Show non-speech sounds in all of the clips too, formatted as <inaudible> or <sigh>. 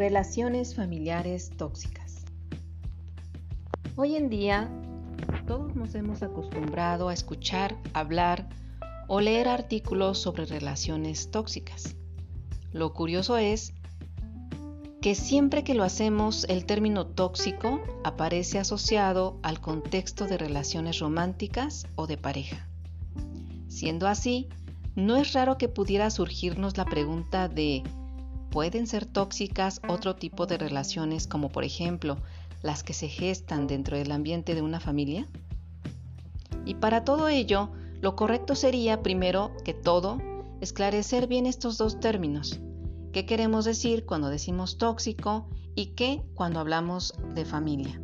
Relaciones familiares tóxicas. Hoy en día todos nos hemos acostumbrado a escuchar, hablar o leer artículos sobre relaciones tóxicas. Lo curioso es que siempre que lo hacemos el término tóxico aparece asociado al contexto de relaciones románticas o de pareja. Siendo así, no es raro que pudiera surgirnos la pregunta de ¿pueden ser tóxicas otro tipo de relaciones como por ejemplo las que se gestan dentro del ambiente de una familia? Y para todo ello, lo correcto sería primero que todo esclarecer bien estos dos términos. ¿Qué queremos decir cuando decimos tóxico y qué cuando hablamos de familia?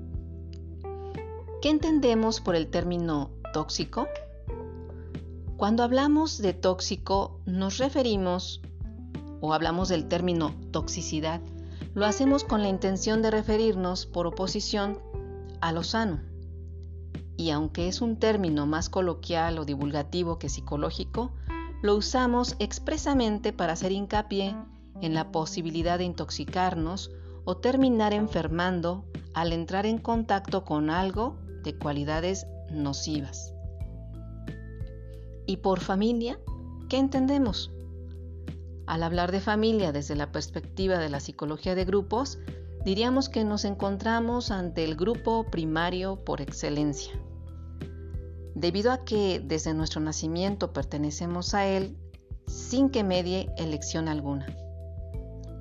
¿Qué entendemos por el término tóxico? Cuando hablamos de tóxico nos referimos o hablamos del término toxicidad, lo hacemos con la intención de referirnos por oposición a lo sano. Y aunque es un término más coloquial o divulgativo que psicológico, lo usamos expresamente para hacer hincapié en la posibilidad de intoxicarnos o terminar enfermando al entrar en contacto con algo de cualidades nocivas. ¿Y por familia? ¿Qué entendemos? Al hablar de familia desde la perspectiva de la psicología de grupos, diríamos que nos encontramos ante el grupo primario por excelencia. Debido a que desde nuestro nacimiento pertenecemos a él sin que medie elección alguna.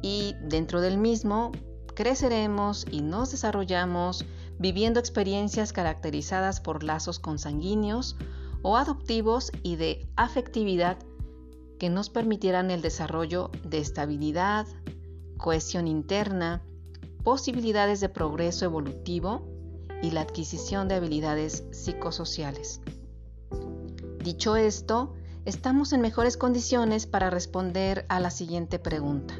Y dentro del mismo creceremos y nos desarrollamos viviendo experiencias caracterizadas por lazos consanguíneos o adoptivos y de afectividad que nos permitieran el desarrollo de estabilidad, cohesión interna, posibilidades de progreso evolutivo y la adquisición de habilidades psicosociales. Dicho esto, estamos en mejores condiciones para responder a la siguiente pregunta.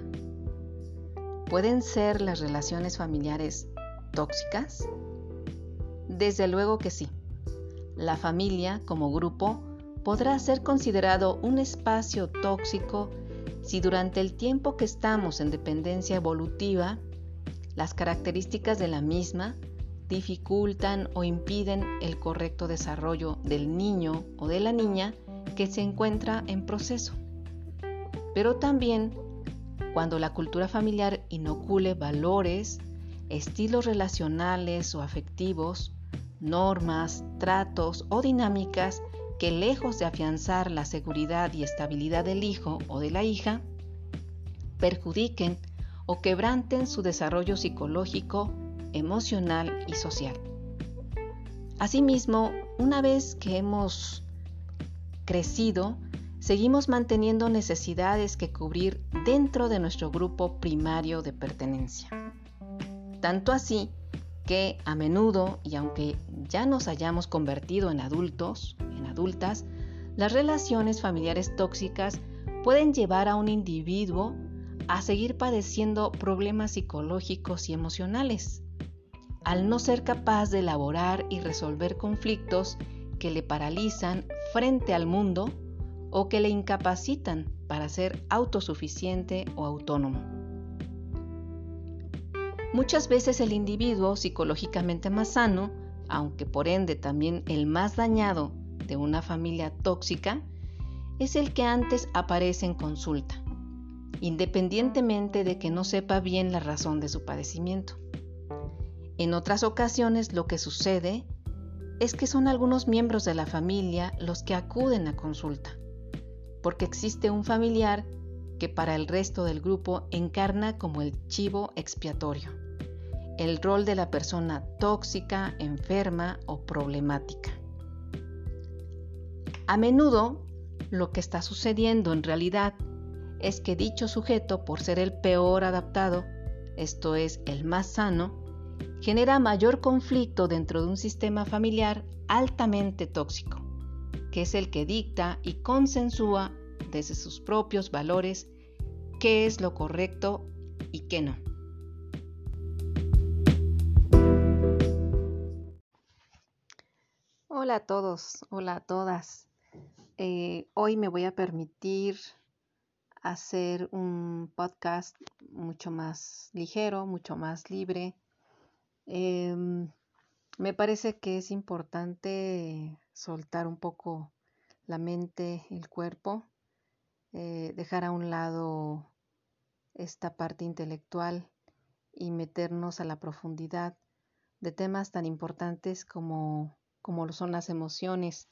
¿Pueden ser las relaciones familiares tóxicas? Desde luego que sí la familia como grupo podrá ser considerado un espacio tóxico si durante el tiempo que estamos en dependencia evolutiva, las características de la misma dificultan o impiden el correcto desarrollo del niño o de la niña que se encuentra en proceso. Pero también cuando la cultura familiar inocule valores, estilos relacionales o afectivos normas, tratos o dinámicas que lejos de afianzar la seguridad y estabilidad del hijo o de la hija, perjudiquen o quebranten su desarrollo psicológico, emocional y social. Asimismo, una vez que hemos crecido, seguimos manteniendo necesidades que cubrir dentro de nuestro grupo primario de pertenencia. Tanto así que a menudo, y aunque ya nos hayamos convertido en adultos, en adultas, las relaciones familiares tóxicas pueden llevar a un individuo a seguir padeciendo problemas psicológicos y emocionales, al no ser capaz de elaborar y resolver conflictos que le paralizan frente al mundo o que le incapacitan para ser autosuficiente o autónomo. Muchas veces el individuo psicológicamente más sano, aunque por ende también el más dañado de una familia tóxica, es el que antes aparece en consulta, independientemente de que no sepa bien la razón de su padecimiento. En otras ocasiones lo que sucede es que son algunos miembros de la familia los que acuden a consulta, porque existe un familiar que para el resto del grupo encarna como el chivo expiatorio el rol de la persona tóxica, enferma o problemática. A menudo, lo que está sucediendo en realidad es que dicho sujeto, por ser el peor adaptado, esto es, el más sano, genera mayor conflicto dentro de un sistema familiar altamente tóxico, que es el que dicta y consensúa desde sus propios valores qué es lo correcto y qué no. Hola a todos, hola a todas. Eh, hoy me voy a permitir hacer un podcast mucho más ligero, mucho más libre. Em, me parece que es importante soltar un poco la mente, el cuerpo, eh, dejar a un lado esta parte intelectual y meternos a la profundidad de temas tan importantes como, como lo son las emociones.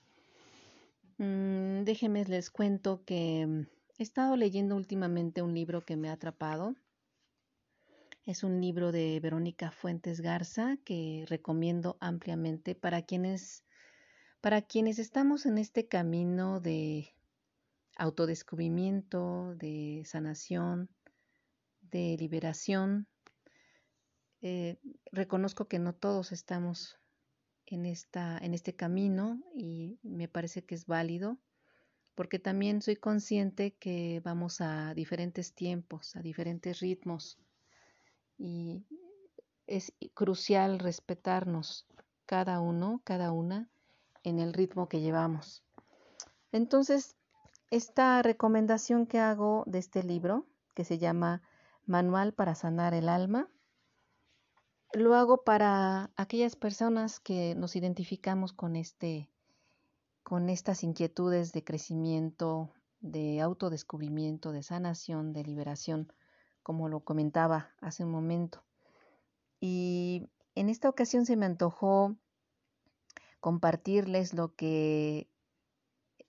Mm, déjenme les cuento que mm, he estado leyendo últimamente un libro que me ha atrapado. Es un libro de Verónica Fuentes Garza que recomiendo ampliamente para quienes para quienes estamos en este camino de autodescubrimiento, de sanación, de liberación. Eh, reconozco que no todos estamos en, esta, en este camino y me parece que es válido porque también soy consciente que vamos a diferentes tiempos, a diferentes ritmos y es crucial respetarnos cada uno, cada una en el ritmo que llevamos. Entonces, esta recomendación que hago de este libro, que se llama Manual para sanar el alma, lo hago para aquellas personas que nos identificamos con este con estas inquietudes de crecimiento, de autodescubrimiento, de sanación, de liberación, como lo comentaba hace un momento. Y en esta ocasión se me antojó compartirles lo que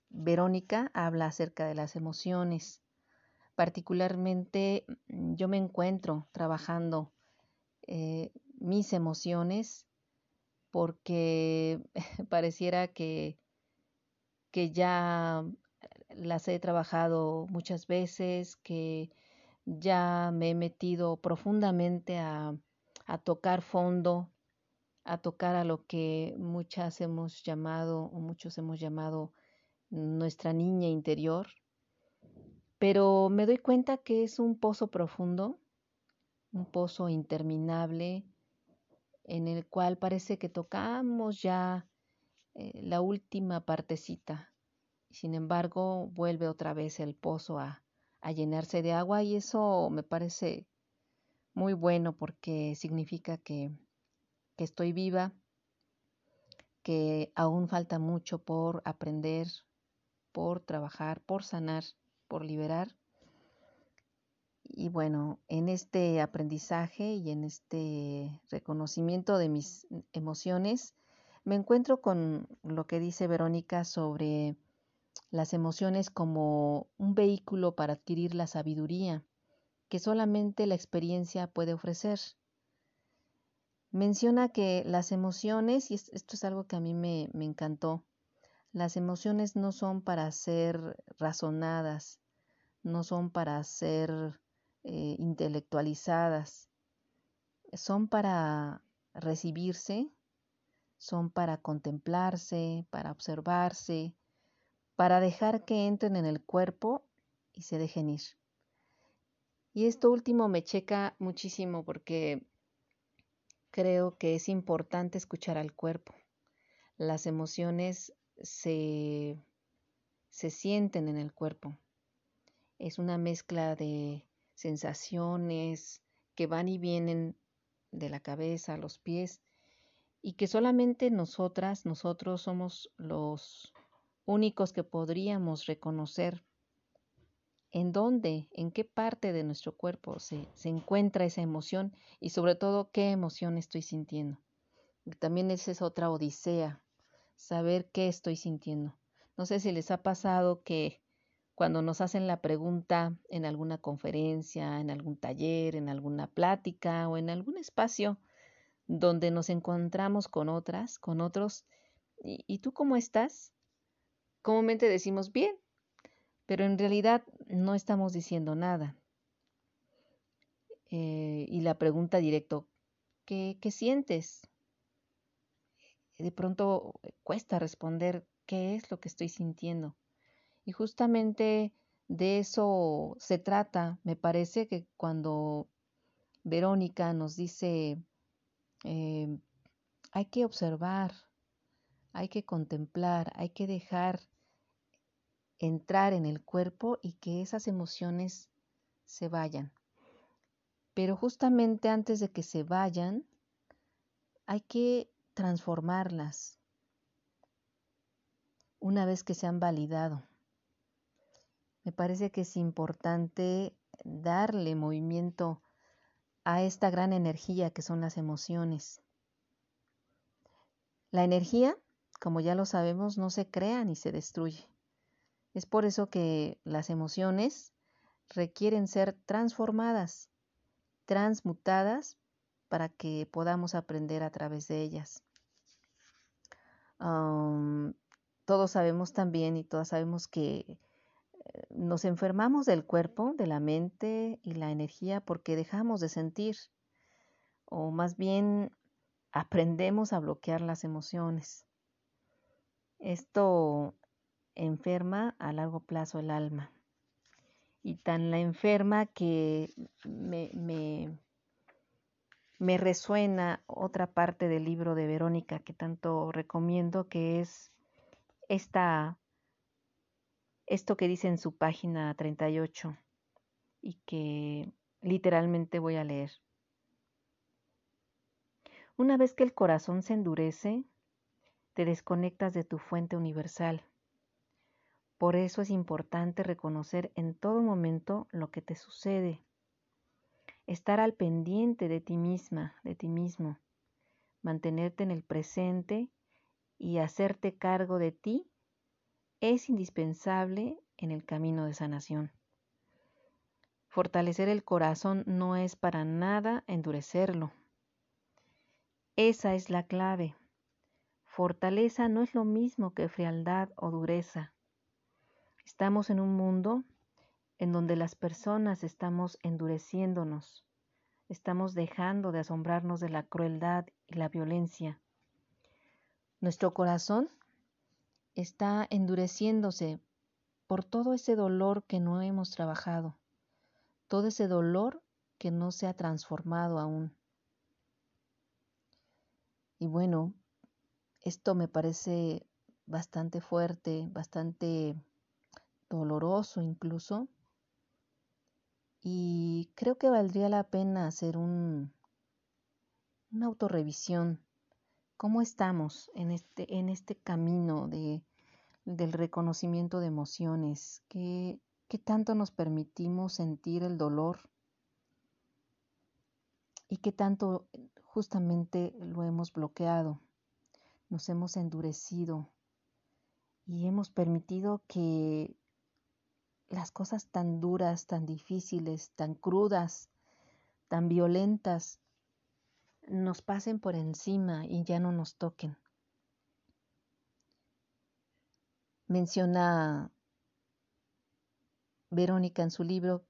Verónica habla acerca de las emociones. Particularmente yo me encuentro trabajando eh, mis emociones porque <laughs> pareciera que, que ya las he trabajado muchas veces, que ya me he metido profundamente a, a tocar fondo a tocar a lo que muchas hemos llamado o muchos hemos llamado nuestra niña interior, pero me doy cuenta que es un pozo profundo, un pozo interminable, en el cual parece que tocamos ya eh, la última partecita. Sin embargo, vuelve otra vez el pozo a, a llenarse de agua y eso me parece muy bueno porque significa que que estoy viva, que aún falta mucho por aprender, por trabajar, por sanar, por liberar. Y bueno, en este aprendizaje y en este reconocimiento de mis emociones, me encuentro con lo que dice Verónica sobre las emociones como un vehículo para adquirir la sabiduría que solamente la experiencia puede ofrecer. Menciona que las emociones, y esto es algo que a mí me, encantó, las emociones no son para ser razonadas, no son para ser eh, intelectualizadas, son para recibirse, son para contemplarse, para observarse, para dejar que entren en el cuerpo y se dejen ir. Y esto último me checa muchísimo porque creo que es importante escuchar al cuerpo. Las emociones se, se sienten en el cuerpo. Es una mezcla de sensaciones que van y vienen de la cabeza a los pies y que solamente nosotras, nosotros somos los únicos que podríamos reconocer en dónde, en qué parte de nuestro cuerpo se, encuentra esa emoción y sobre todo qué emoción estoy sintiendo. También esa es otra odisea, saber qué estoy sintiendo. No sé si les ha pasado que cuando nos hacen la pregunta en alguna conferencia, en algún taller, en alguna plática o en algún espacio donde nos encontramos con otras, con otros, ¿y, tú cómo estás? Comúnmente decimos bien, pero en realidad no estamos diciendo nada. Eh, y la pregunta directo, ¿qué, ¿qué sientes? De pronto cuesta responder qué es lo que estoy sintiendo. Y justamente de eso se trata. Me parece que cuando Verónica nos dice, eh, hay que observar, hay que contemplar, hay que dejar entrar en el cuerpo y que esas emociones se vayan. Pero justamente antes de que se vayan, hay que transformarlas una vez que se han validado. Me parece que es importante darle movimiento a esta gran energía que son las emociones. La energía, como ya lo sabemos, no se crea ni se destruye. Es por eso que las emociones requieren ser transformadas, transmutadas, para que podamos aprender a través de ellas. todos sabemos también y todas sabemos que nos enfermamos del cuerpo, de la mente y la energía porque dejamos de sentir o más bien aprendemos a bloquear las emociones. Esto enferma a largo plazo el alma y tan la enferma que me, me, me resuena otra parte del libro de Verónica que tanto recomiendo que es esta esto que dice en su página 38 y que literalmente voy a leer. Una vez que el corazón se endurece, te desconectas de tu fuente universal. Por eso es importante reconocer en todo momento lo que te sucede, estar al pendiente de ti misma, de ti mismo, mantenerte en el presente y hacerte cargo de ti es indispensable en el camino de sanación. Fortalecer el corazón no es para nada endurecerlo. Esa es la clave. Fortaleza no es lo mismo que frialdad o dureza. Estamos en un mundo en donde las personas estamos endureciéndonos, estamos dejando de asombrarnos de la crueldad y la violencia. Nuestro corazón está endureciéndose por todo ese dolor que no hemos trabajado, todo ese dolor que no se ha transformado aún. Y bueno, esto me parece bastante fuerte, bastante doloroso incluso. Y creo que valdría la pena hacer un, una autorrevisión ¿Cómo estamos en este, en este camino de, del reconocimiento de emociones? ¿Qué, ¿Qué tanto nos permitimos sentir el dolor? ¿Y qué tanto justamente lo hemos bloqueado? Nos hemos endurecido y hemos permitido que las cosas tan duras, tan difíciles, tan crudas, tan violentas, nos pasen por encima y ya no nos toquen. Menciona Verónica en su libro,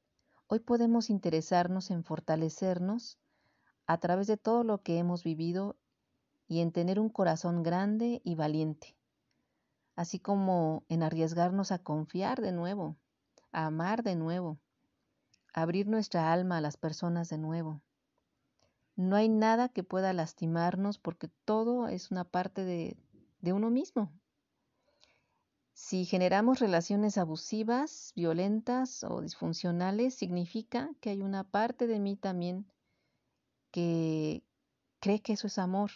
hoy podemos interesarnos en fortalecernos a través de todo lo que hemos vivido y en tener un corazón grande y valiente, así como en arriesgarnos a confiar de nuevo, a amar de nuevo, a abrir nuestra alma a las personas de nuevo. No hay nada que pueda lastimarnos porque todo es una parte de, de uno mismo. Si generamos relaciones abusivas, violentas o disfuncionales, significa que hay una parte de mí también que cree que eso es amor,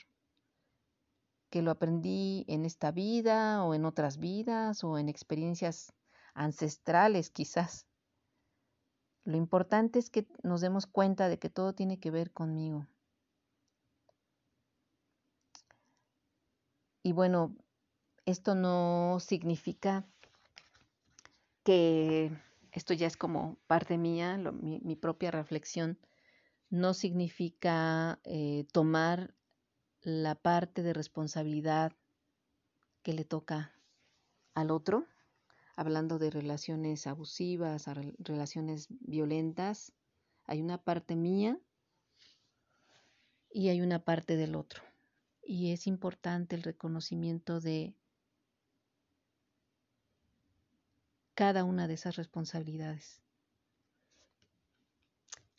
que lo aprendí en esta vida o en otras vidas o en experiencias ancestrales quizás. Lo importante es que nos demos cuenta de que todo tiene que ver conmigo. Y bueno, esto no significa que esto ya es como parte mía, mi, propia reflexión, no significa eh, tomar la parte de responsabilidad que le toca al otro hablando de relaciones abusivas, relaciones violentas, hay una parte mía y hay una parte del otro. Y es importante el reconocimiento de cada una de esas responsabilidades.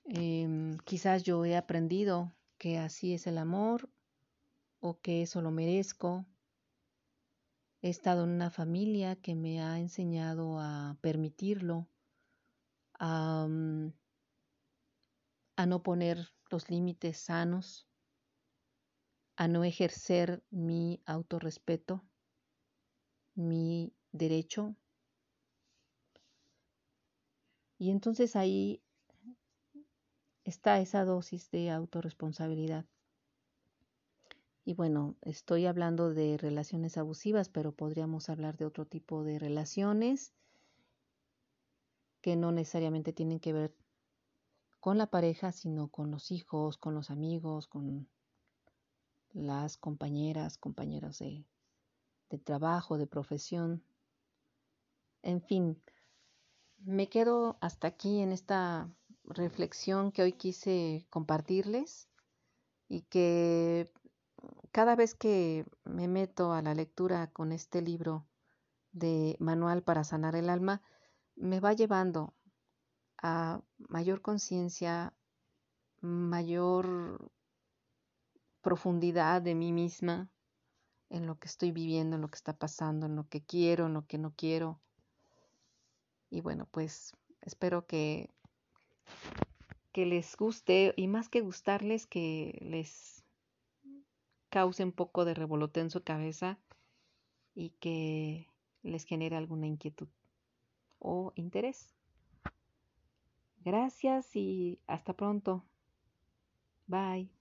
Em, quizás yo he aprendido que así es el amor o que eso lo merezco He estado en una familia que me ha enseñado a permitirlo, a, no poner los límites sanos, a no ejercer mi autorrespeto, mi derecho. Y entonces ahí está esa dosis de autorresponsabilidad. Y bueno, estoy hablando de relaciones abusivas, pero podríamos hablar de otro tipo de relaciones que no necesariamente tienen que ver con la pareja, sino con los hijos, con los amigos, con las compañeras, compañeros de, de trabajo, de profesión. En fin, me quedo hasta aquí en esta reflexión que hoy quise compartirles y que cada vez que me meto a la lectura con este libro de Manual para Sanar el Alma, me va llevando a mayor conciencia, mayor profundidad de mí misma, en lo que estoy viviendo, en lo que está pasando, en lo que quiero, en lo que no quiero. Y bueno, pues espero que, que les guste y más que gustarles, que les cause un poco de revolote en su cabeza y que les genere alguna inquietud o interés. Gracias y hasta pronto. Bye.